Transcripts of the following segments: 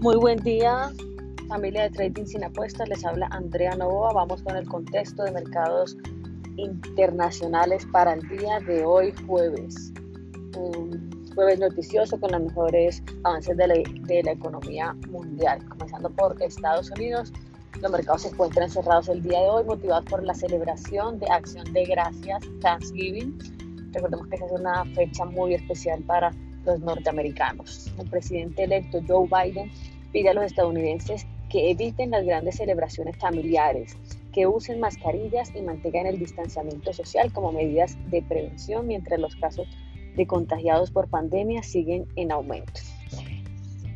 Muy buen día, familia de Trading Sin Apuestas. Les habla Andrea Novoa. Vamos con el contexto de mercados internacionales para el día de hoy, jueves. Un jueves noticioso con los mejores avances de la, de la economía mundial. Comenzando por Estados Unidos, los mercados se encuentran cerrados el día de hoy, motivados por la celebración de Acción de Gracias, Thanksgiving. Recordemos que esa es una fecha muy especial para los norteamericanos. El presidente electo Joe Biden pide a los estadounidenses que eviten las grandes celebraciones familiares, que usen mascarillas y mantengan el distanciamiento social como medidas de prevención mientras los casos de contagiados por pandemia siguen en aumento.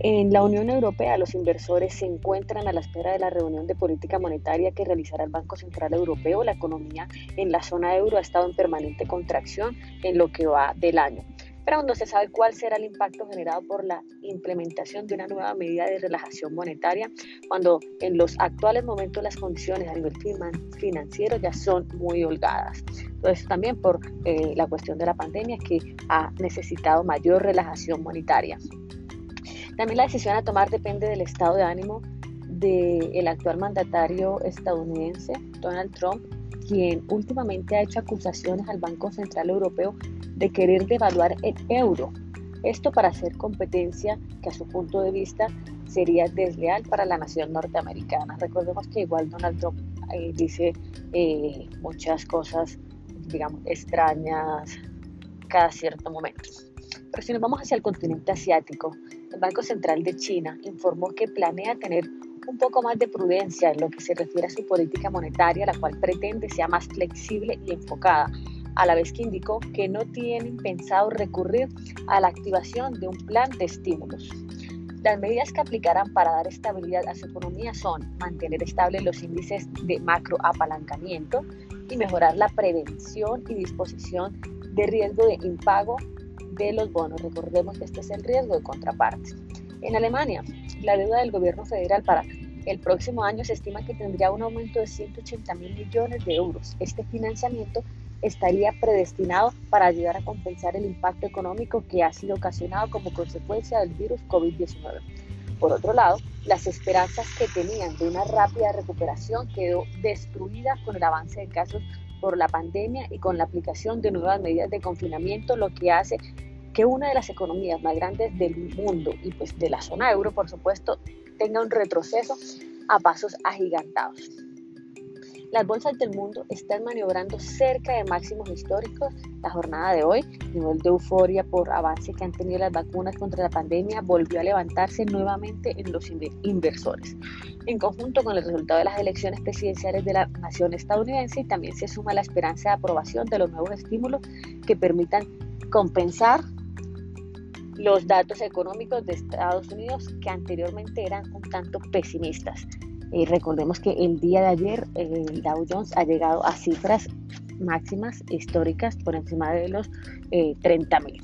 En la Unión Europea, los inversores se encuentran a la espera de la reunión de política monetaria que realizará el Banco Central Europeo. La economía en la zona euro ha estado en permanente contracción en lo que va del año pero no se sabe cuál será el impacto generado por la implementación de una nueva medida de relajación monetaria, cuando en los actuales momentos las condiciones a nivel financiero ya son muy holgadas. Entonces también por eh, la cuestión de la pandemia que ha necesitado mayor relajación monetaria. También la decisión a tomar depende del estado de ánimo del actual mandatario estadounidense, Donald Trump, quien últimamente ha hecho acusaciones al Banco Central Europeo de querer devaluar el euro. Esto para hacer competencia que a su punto de vista sería desleal para la nación norteamericana. Recordemos que igual Donald Trump eh, dice eh, muchas cosas, digamos, extrañas cada cierto momento. Pero si nos vamos hacia el continente asiático, el Banco Central de China informó que planea tener un poco más de prudencia en lo que se refiere a su política monetaria, la cual pretende sea más flexible y enfocada a la vez que indicó que no tienen pensado recurrir a la activación de un plan de estímulos. Las medidas que aplicarán para dar estabilidad a su economía son mantener estables los índices de macroapalancamiento y mejorar la prevención y disposición de riesgo de impago de los bonos. Recordemos que este es el riesgo de contraparte. En Alemania, la deuda del gobierno federal para el próximo año se estima que tendría un aumento de 180 mil millones de euros. Este financiamiento estaría predestinado para ayudar a compensar el impacto económico que ha sido ocasionado como consecuencia del virus COVID-19. Por otro lado, las esperanzas que tenían de una rápida recuperación quedó destruida con el avance de casos por la pandemia y con la aplicación de nuevas medidas de confinamiento, lo que hace que una de las economías más grandes del mundo y pues de la zona euro, por supuesto, tenga un retroceso a pasos agigantados. Las bolsas del mundo están maniobrando cerca de máximos históricos. La jornada de hoy, nivel de euforia por avance que han tenido las vacunas contra la pandemia, volvió a levantarse nuevamente en los inversores. En conjunto con el resultado de las elecciones presidenciales de la nación estadounidense, también se suma la esperanza de aprobación de los nuevos estímulos que permitan compensar los datos económicos de Estados Unidos que anteriormente eran un tanto pesimistas. Eh, recordemos que el día de ayer el Dow Jones ha llegado a cifras máximas históricas por encima de los eh, 30 mil.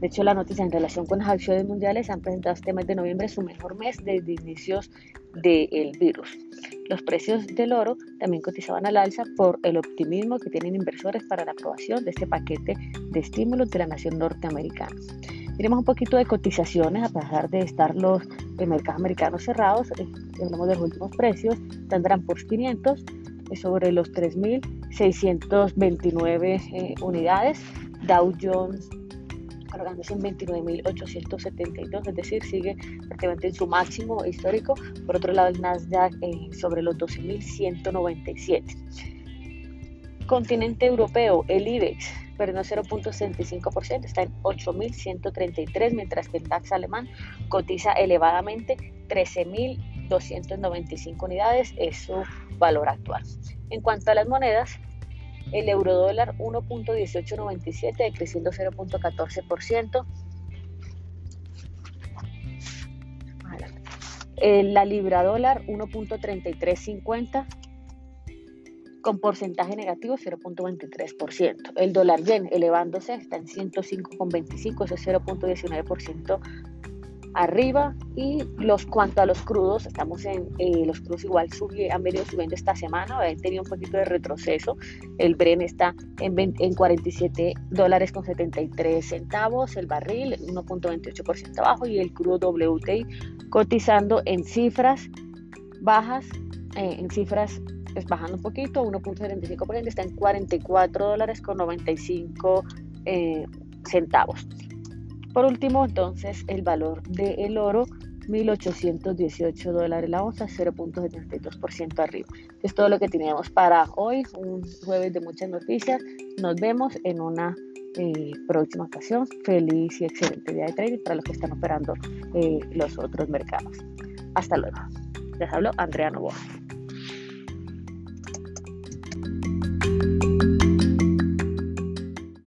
De hecho, la noticia en relación con las acciones mundiales han presentado este mes de noviembre su mejor mes desde inicios del virus. Los precios del oro también cotizaban al alza por el optimismo que tienen inversores para la aprobación de este paquete de estímulos de la nación norteamericana. Tenemos un poquito de cotizaciones a pesar de estar los mercados americanos cerrados. Eh, hablamos de los últimos precios. Tendrán por 500 eh, sobre los 3.629 eh, unidades. Dow Jones cargándose en 29.872, es decir, sigue prácticamente en su máximo histórico. Por otro lado, el Nasdaq sobre los 12.197. Continente europeo, el IBEX perdió 0.65%, está en 8.133, mientras que el DAX alemán cotiza elevadamente 13.295 unidades, es su valor actual. En cuanto a las monedas, el euro dólar 1.1897 decreciendo 0.14%. La libra dólar 1.3350 con porcentaje negativo 0.23%. El dólar yen elevándose está en 105,25, ese 0.19% arriba y los cuanto a los crudos estamos en eh, los crudos igual han venido subiendo esta semana han tenido un poquito de retroceso el Bren está en, en 47 dólares con 73 centavos el barril 1.28% abajo y el crudo WTI cotizando en cifras bajas eh, en cifras es bajando un poquito 1.75% está en 44 dólares con 95 eh, centavos por último, entonces, el valor del oro, 1.818 dólares la onza, 0.72% arriba. Es todo lo que teníamos para hoy, un jueves de muchas noticias. Nos vemos en una eh, próxima ocasión. Feliz y excelente día de trading para los que están operando eh, los otros mercados. Hasta luego. Les hablo Andrea Novoa.